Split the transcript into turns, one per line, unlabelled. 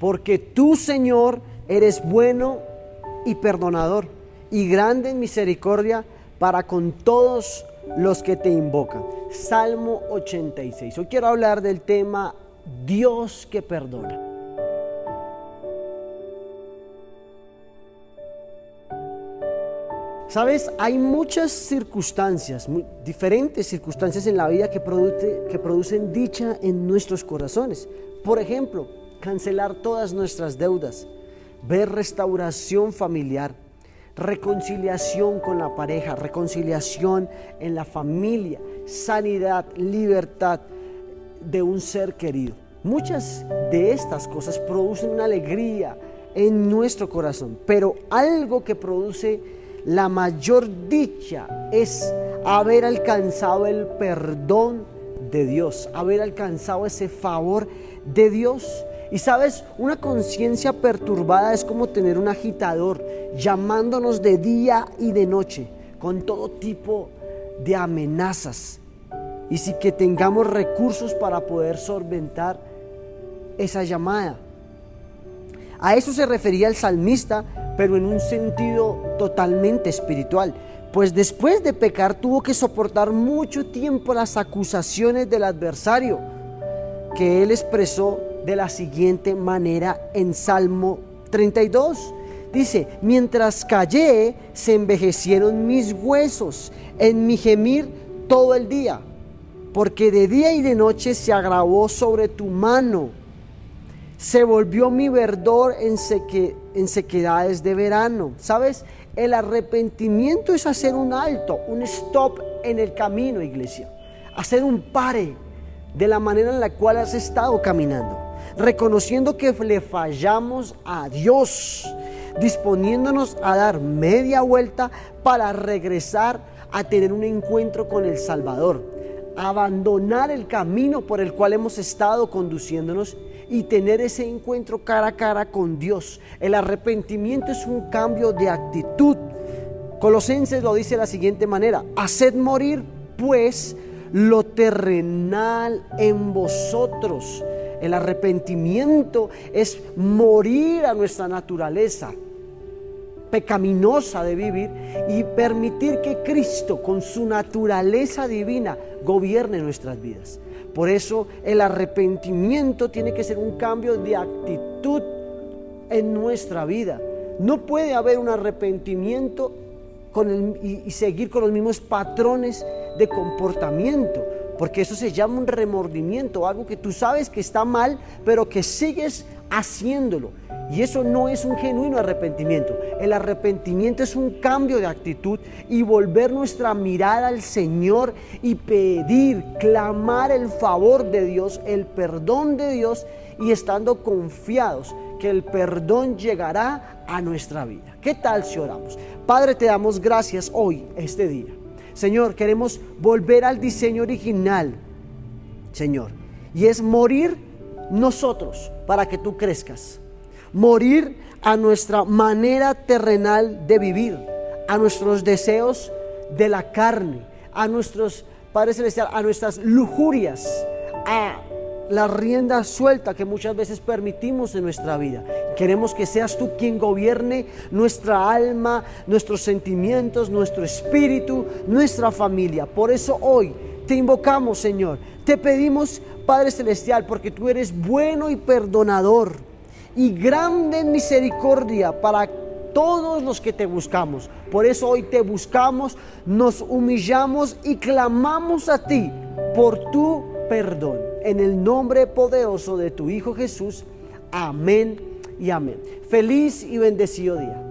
porque tú, Señor, eres bueno y perdonador y grande en misericordia para con todos los que te invocan. Salmo 86. Hoy quiero hablar del tema Dios que perdona. Sabes, hay muchas circunstancias, diferentes circunstancias en la vida que, que producen dicha en nuestros corazones. Por ejemplo, cancelar todas nuestras deudas, ver restauración familiar, reconciliación con la pareja, reconciliación en la familia, sanidad, libertad de un ser querido. Muchas de estas cosas producen una alegría en nuestro corazón, pero algo que produce la mayor dicha es haber alcanzado el perdón de Dios, haber alcanzado ese favor de Dios. Y sabes, una conciencia perturbada es como tener un agitador llamándonos de día y de noche con todo tipo de amenazas. Y si que tengamos recursos para poder solventar esa llamada. A eso se refería el salmista pero en un sentido totalmente espiritual, pues después de pecar tuvo que soportar mucho tiempo las acusaciones del adversario, que él expresó de la siguiente manera en Salmo 32. Dice, mientras callé, se envejecieron mis huesos en mi gemir todo el día, porque de día y de noche se agravó sobre tu mano se volvió mi verdor en, en sequedades de verano. ¿Sabes? El arrepentimiento es hacer un alto, un stop en el camino, iglesia. Hacer un pare de la manera en la cual has estado caminando. Reconociendo que le fallamos a Dios. Disponiéndonos a dar media vuelta para regresar a tener un encuentro con el Salvador. Abandonar el camino por el cual hemos estado conduciéndonos y tener ese encuentro cara a cara con Dios. El arrepentimiento es un cambio de actitud. Colosenses lo dice de la siguiente manera, haced morir pues lo terrenal en vosotros. El arrepentimiento es morir a nuestra naturaleza pecaminosa de vivir y permitir que Cristo con su naturaleza divina gobierne nuestras vidas. Por eso el arrepentimiento tiene que ser un cambio de actitud en nuestra vida. No puede haber un arrepentimiento y, seguir con los mismos patrones de comportamiento, porque eso se llama un remordimiento, algo que tú sabes que está mal, pero que sigues haciéndolo. Y eso no es un genuino arrepentimiento. El arrepentimiento es un cambio de actitud y volver nuestra mirada al Señor y pedir, clamar el favor de Dios, el perdón de Dios y estando confiados que el perdón llegará a nuestra vida. ¿Qué tal si oramos? Padre, te damos gracias hoy, este día. Señor, queremos volver al diseño original, Señor, y es morir nosotros para que tú crezcas. Morir a nuestra manera terrenal de vivir, a nuestros deseos de la carne, a nuestros, Padre Celestial, a nuestras lujurias, a la rienda suelta que muchas veces permitimos en nuestra vida. Queremos que seas tú quien gobierne nuestra alma, nuestros sentimientos, nuestro espíritu, nuestra familia. Por eso hoy te invocamos, Señor. Te pedimos, Padre Celestial, porque tú eres bueno y perdonador y grande misericordia para todos los que te buscamos. Por eso hoy te buscamos, nos humillamos y clamamos a ti por tu perdón. En el nombre poderoso de tu Hijo Jesús. Amén y amén. Feliz y bendecido día.